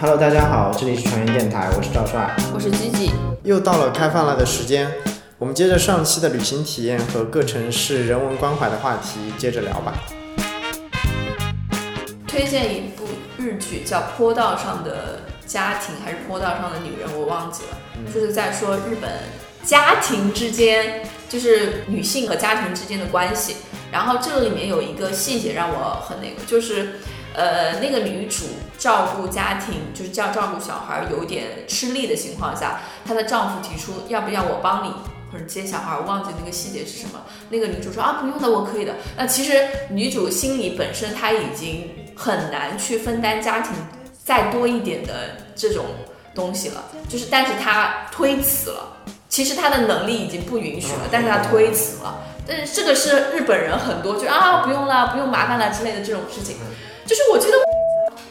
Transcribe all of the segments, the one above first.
Hello，大家好，这里是传言电台，我是赵帅。我是吉吉，又到了开饭了的时间，我们接着上期的旅行体验和各城市人文关怀的话题接着聊吧。推荐一部日剧叫《坡道上的家庭》还是《坡道上的女人》，我忘记了，就是在说日本家庭之间，就是女性和家庭之间的关系。然后这个里面有一个细节让我很那个，就是呃，那个女主照顾家庭，就是照照顾小孩有点吃力的情况下，她的丈夫提出要不要我帮你或者接小孩，我忘记那个细节是什么。那个女主说啊，不用的，我可以的。那其实女主心里本身她已经很难去分担家庭再多一点的这种东西了，就是但是她推辞了。其实她的能力已经不允许了，但是她推辞了。但是这个是日本人很多就啊不用了，不用麻烦了之类的这种事情，就是我觉得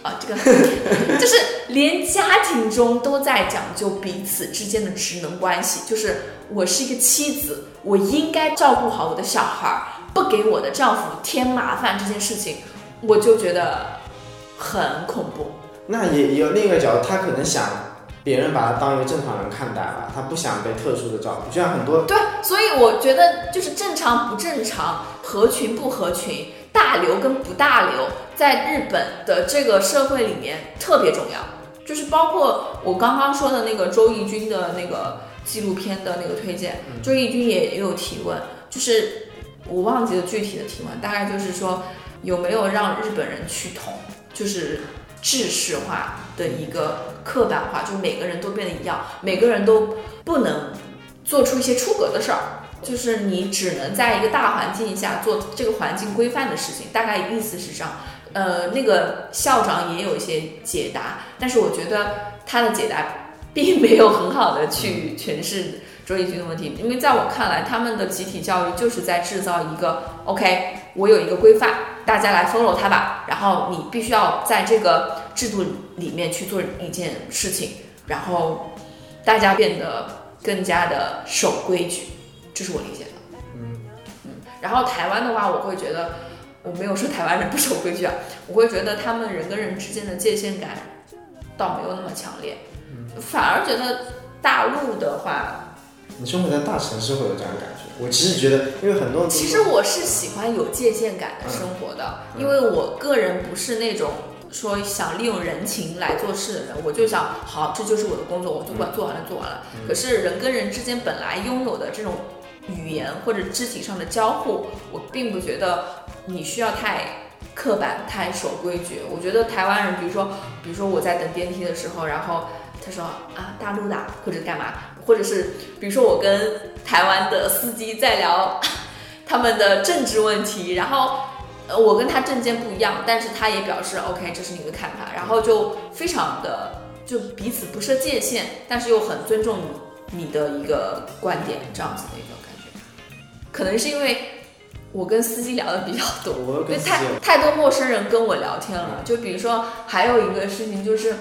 啊这个就是连家庭中都在讲究彼此之间的职能关系，就是我是一个妻子，我应该照顾好我的小孩儿，不给我的丈夫添麻烦这件事情，我就觉得很恐怖。那也也有另一个角度，他可能想别人把他当一个正常人看待吧，他不想被特殊的照顾，就像很多对，所以我觉得就是正常不正常，合群不合群，大流跟不大流，在日本的这个社会里面特别重要。就是包括我刚刚说的那个周轶君的那个纪录片的那个推荐，周轶君也也有提问，就是我忘记了具体的提问，大概就是说有没有让日本人趋同，就是制式化的一个刻板化，就是每个人都变得一样，每个人都不能做出一些出格的事儿，就是你只能在一个大环境下做这个环境规范的事情，大概意思是这样。呃，那个校长也有一些解答，但是我觉得他的解答并没有很好的去诠释周轶君的问题，因为在我看来，他们的集体教育就是在制造一个 OK，我有一个规范，大家来 follow 它吧，然后你必须要在这个制度里面去做一件事情，然后大家变得更加的守规矩，这是我理解的。嗯嗯，然后台湾的话，我会觉得，我没有说台湾人不守规矩啊，我会觉得他们人跟人之间的界限感倒没有那么强烈，反而觉得大陆的话，你生活在大城市会有这样的感觉。我其实觉得，因为很多其实我是喜欢有界限感的生活的，因为我个人不是那种。说想利用人情来做事的人，我就想好，这就是我的工作，我就管做完了，做完了。可是人跟人之间本来拥有的这种语言或者肢体上的交互，我并不觉得你需要太刻板、太守规矩。我觉得台湾人，比如说，比如说我在等电梯的时候，然后他说啊大陆的或者干嘛，或者是比如说我跟台湾的司机在聊 他们的政治问题，然后。呃，我跟他政见不一样，但是他也表示 OK，这是你的看法，然后就非常的就彼此不设界限，但是又很尊重你的一个观点，这样子的一个。可能是因为我跟司机聊的比较多，因为太太多陌生人跟我聊天了。就比如说，还有一个事情就是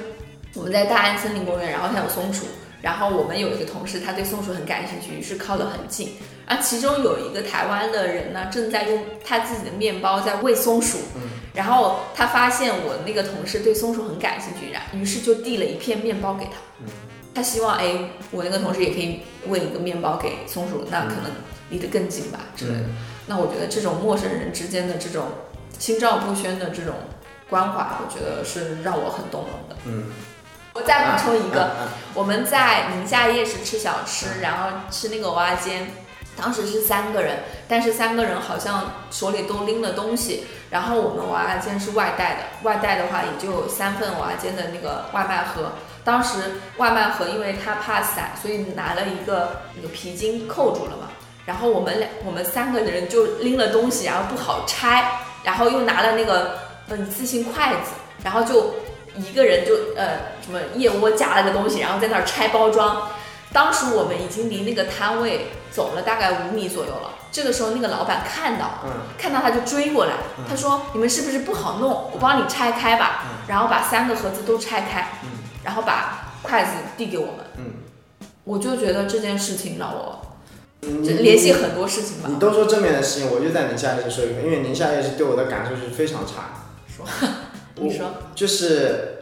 我们在大安森林公园，然后它有松鼠，然后我们有一个同事他对松鼠很感兴趣，于是靠得很近。啊，其中有一个台湾的人呢，正在用他自己的面包在喂松鼠，然后他发现我那个同事对松鼠很感兴趣，然于是就递了一片面包给他。他希望哎，我那个同事也可以喂一个面包给松鼠，那可能离得更近吧之类的。那我觉得这种陌生人之间的这种心照不宣的这种关怀，我觉得是让我很动容的。嗯，我再补充一个，我们在宁夏夜市吃小吃，然后吃那个蚵仔煎，当时是三个人，但是三个人好像手里都拎了东西，然后我们娃娃煎是外带的，外带的话也就有三份娃娃煎的那个外卖盒。当时外卖盒因为他怕散，所以拿了一个那个皮筋扣住了嘛。然后我们两我们三个人就拎了东西，然后不好拆，然后又拿了那个嗯一次性筷子，然后就一个人就呃什么腋窝夹了个东西，然后在那儿拆包装。当时我们已经离那个摊位走了大概五米左右了。这个时候那个老板看到了，嗯看到他就追过来，他说：“你们是不是不好弄？我帮你拆开吧。嗯然后把三个盒子都拆开，嗯然后把筷子递给我们。嗯，我就觉得这件事情让我你就联系很多事情吧。你都说正面的事情，我就在宁夏夜市说一个，因为宁夏夜市对我的感受是非常差。说，我你说，就是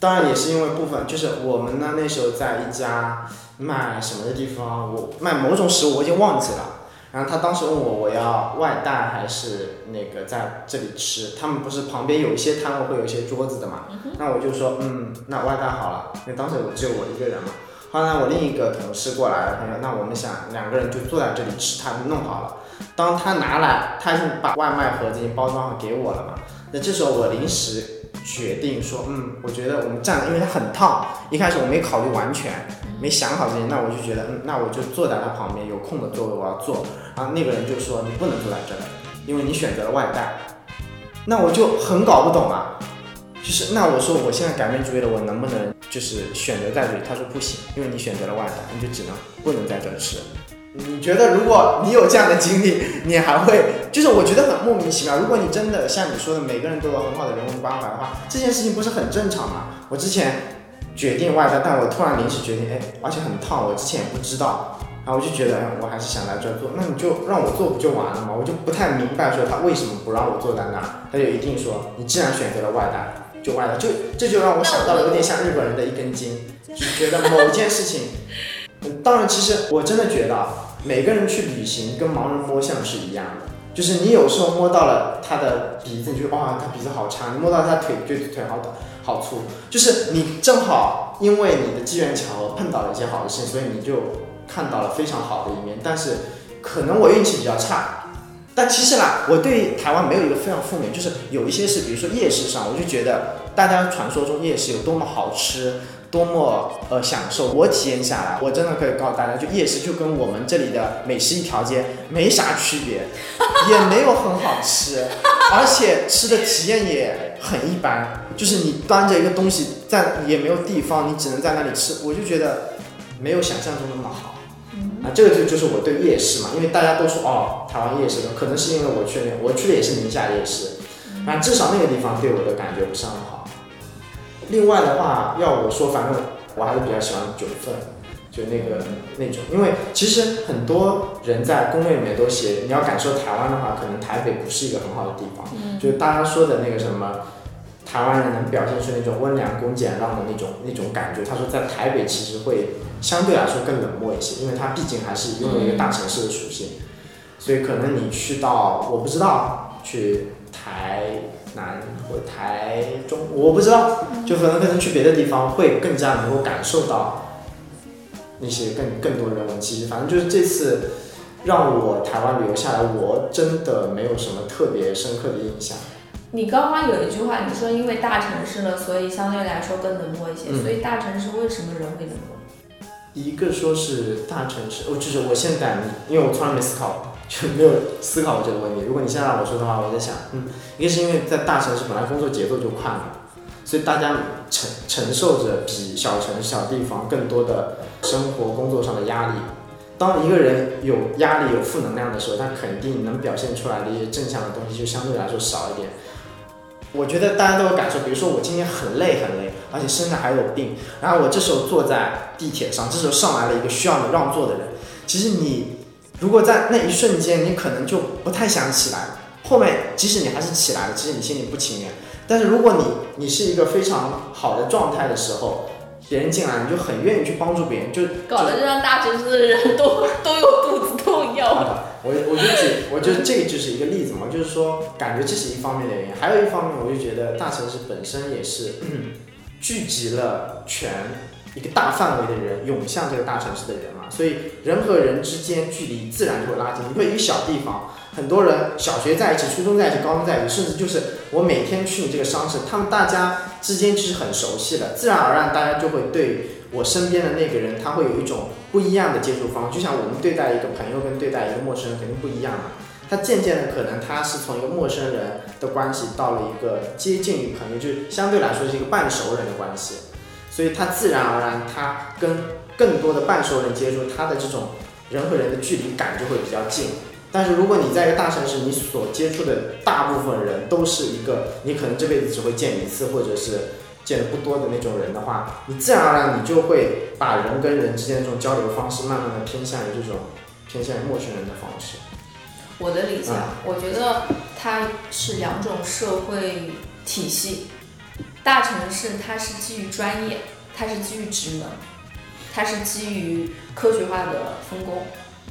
当然也是因为部分，就是我们呢那时候在一家卖什么的地方，我卖某种食物我已经忘记了。然后他当时问我我要外带还是那个在这里吃，他们不是旁边有一些摊位会有一些桌子的嘛，那我就说嗯，那外带好了，因为当时我只有我一个人嘛。后来我另一个同事过来了，他说那我们想两个人就坐在这里吃，他就弄好了。当他拿来，他已经把外卖盒子已经包装好给我了嘛。那这时候我临时决定说，嗯，我觉得我们站，因为它很烫，一开始我没考虑完全，没想好这些，那我就觉得，嗯，那我就坐在他旁边，有空的座位我要坐。然后那个人就说你不能坐在这儿，因为你选择了外带。那我就很搞不懂啊，就是那我说我现在改变主意了，我能不能就是选择在这里？他说不行，因为你选择了外带，你就只能不能在这儿吃。你觉得如果你有这样的经历，你还会就是我觉得很莫名其妙。如果你真的像你说的，每个人都有很好的人文关怀的话，这件事情不是很正常吗？我之前决定外带，但我突然临时决定，哎，而且很烫，我之前也不知道，然后我就觉得，我还是想来这做，那你就让我做不就完了吗？我就不太明白说他为什么不让我坐在那儿，他就一定说你既然选择了外带，就歪了，就这就让我想到了有点像日本人的一根筋，就觉得某件事情，当然，其实我真的觉得。每个人去旅行跟盲人摸象是一样的，就是你有时候摸到了他的鼻子，你就哇，他鼻子好长；你摸到他腿，觉得腿好短、好粗。就是你正好因为你的机缘巧合碰到了一些好的事情，所以你就看到了非常好的一面。但是可能我运气比较差。但其实啦，我对台湾没有一个非常负面，就是有一些是，比如说夜市上，我就觉得大家传说中夜市有多么好吃。多么呃享受！我体验下来，我真的可以告诉大家，就夜市就跟我们这里的美食一条街没啥区别，也没有很好吃，而且吃的体验也很一般。就是你端着一个东西在，也没有地方，你只能在那里吃，我就觉得没有想象中那么好。啊，这个就就是我对夜市嘛，因为大家都说哦，台湾夜市的，可能是因为我去的，我去的也是宁夏夜市，反正至少那个地方对我的感觉不是很好。另外的话，要我说，反正我还是比较喜欢九份，就那个那种，因为其实很多人在攻略里面都写，你要感受台湾的话，可能台北不是一个很好的地方。嗯。就是大家说的那个什么，台湾人能表现出那种温良恭俭让的那种那种感觉。他说在台北其实会相对来说更冷漠一些，因为它毕竟还是拥有一个大城市的属性，所以可能你去到我不知道去台。南或台中，我不知道，就可能可能去别的地方会更加能够感受到那些更更多人文气息。反正就是这次让我台湾旅游下来，我真的没有什么特别深刻的印象。你刚刚有一句话，你说因为大城市了，所以相对来说更冷漠一些。所以大城市为什么人会冷漠？一个说是大城市，哦，就是我现在，因为我从来没思考。就没有思考过这个问题。如果你现在让我说的话，我在想，嗯，一个是因为在大城市本来工作节奏就快嘛，所以大家承承受着比小城小地方更多的生活工作上的压力。当一个人有压力、有负能量的时候，他肯定能表现出来的一些正向的东西就相对来说少一点。我觉得大家都有感受，比如说我今天很累很累，而且身上还有病，然后我这时候坐在地铁上，这时候上来了一个需要你让座的人，其实你。如果在那一瞬间，你可能就不太想起来了。后面即使你还是起来了，其实你心里不情愿。但是如果你你是一个非常好的状态的时候，别人进来，你就很愿意去帮助别人，就搞得让大城市的人都都有肚子痛一样。我我就举，我觉得这个就是一个例子嘛，就是说感觉这是一方面的原因，还有一方面，我就觉得大城市本身也是 聚集了全。一个大范围的人涌向这个大城市的人嘛，所以人和人之间距离自然就会拉近。因为一个小地方，很多人小学在一起，初中在一起，高中在一起，甚至就是我每天去你这个商市，他们大家之间其实很熟悉的，自然而然大家就会对我身边的那个人，他会有一种不一样的接触方式。就像我们对待一个朋友跟对待一个陌生人肯定不一样嘛。他渐渐的可能他是从一个陌生人的关系到了一个接近于朋友，就是相对来说是一个半熟人的关系。所以他自然而然，他跟更多的半熟人接触，他的这种人和人的距离感就会比较近。但是如果你在一个大城市，你所接触的大部分人都是一个你可能这辈子只会见一次，或者是见的不多的那种人的话，你自然而然你就会把人跟人之间这种交流方式慢慢的偏向于这种偏向于陌生人的方式。我的理解，我觉得它是两种社会体系。大城市它是基于专业，它是基于职能，它是基于科学化的分工。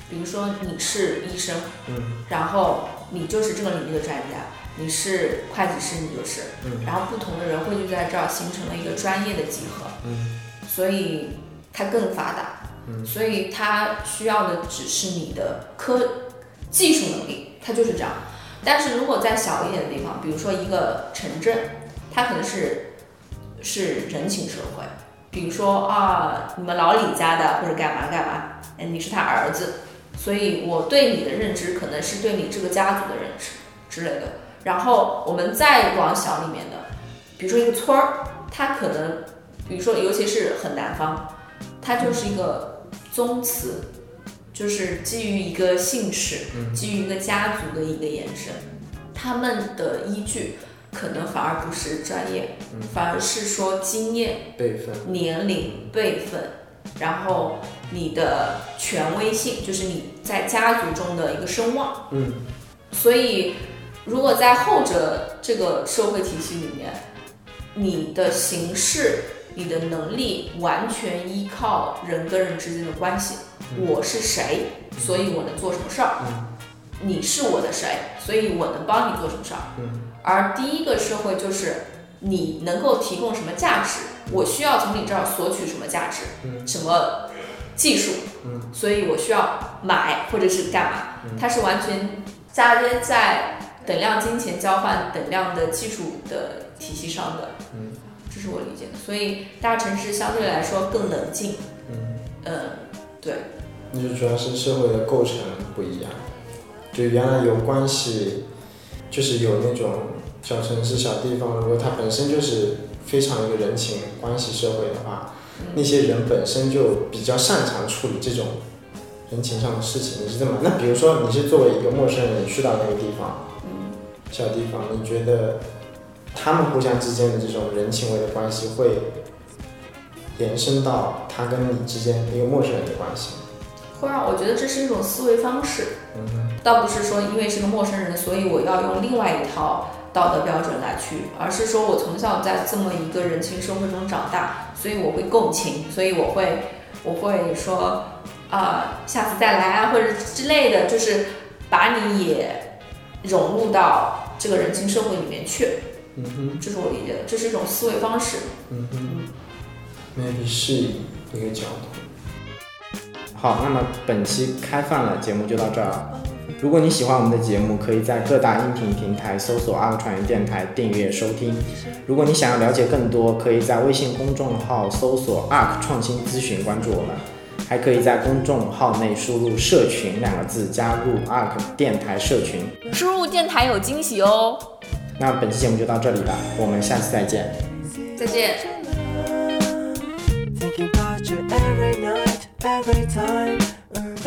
比如说你是医生，嗯然后你就是这个领域的专家，你是会计师，你就是，嗯。然后不同的人汇聚在这儿，形成了一个专业的集合，嗯。所以它更发达，嗯。所以它需要的只是你的科技术能力，它就是这样。但是如果在小一点的地方，比如说一个城镇，它可能是是人情社会，比如说啊，你们老李家的或者干嘛干嘛，哎，你是他儿子，所以我对你的认知可能是对你这个家族的认知之类的。然后我们再往小里面的，比如说一个村儿，它可能，比如说尤其是很南方，它就是一个宗祠，就是基于一个姓氏，基于一个家族的一个延伸，他们的依据可能反而不是专业，反而是说经验、辈分，年龄、辈分，然后你的权威性，就是你在家族中的一个声望。嗯。所以，如果在后者这个社会体系里面，你的形式、你的能力完全依靠人跟人之间的关系。我是谁，所以我能做什么事儿；你是我的谁，所以我能帮你做什么事儿。嗯。而第一个社会就是你能够提供什么价值，我需要从你这儿索取什么价值，嗯。什么技术，嗯。所以我需要买或者是干嘛，它是完全嫁接在等量金钱交换等量的技术的体系上的，嗯这是我理解的。所以大城市相对来说更冷静，嗯，嗯，对，那就主要是社会的构成不一样，就原来有关系，就是有那种小城市、小地方，如果它本身就是非常一个人情关系社会的话，那些人本身就比较擅长处理这种人情上的事情。你是这么？那比如说你是作为一个陌生人，你去到那个地方，嗯，小地方，你觉得他们互相之间的这种人情味的关系会延伸到他跟你之间一个陌生人的关系吗？会让我觉得这是一种思维方式。嗯。倒不是说因为是个陌生人，所以我要用另外一套道德标准来去，而是说我从小在这么一个人情社会中长大，所以我会共情，所以我会我会说啊、下次再来啊，或者之类的，就是把你也融入到这个人情社会里面去，嗯哼，这是我理解的，这是一种思维方式。嗯哼，maybe 是一个角度。好，那么本期开饭了节目就到这儿了。如果你喜欢我们的节目，可以在各大音频平台搜索“阿克传言电台”订阅收听。如果你想要了解更多，可以在微信公众号搜索 “ARK 创新咨询”关注我们，还可以在公众号内输入“社群”两个字，加入 ARK 电台社群。输入电台有惊喜哦，那本期节目就到这里了，我们下次再见。再见。Thinking about you every night, every time.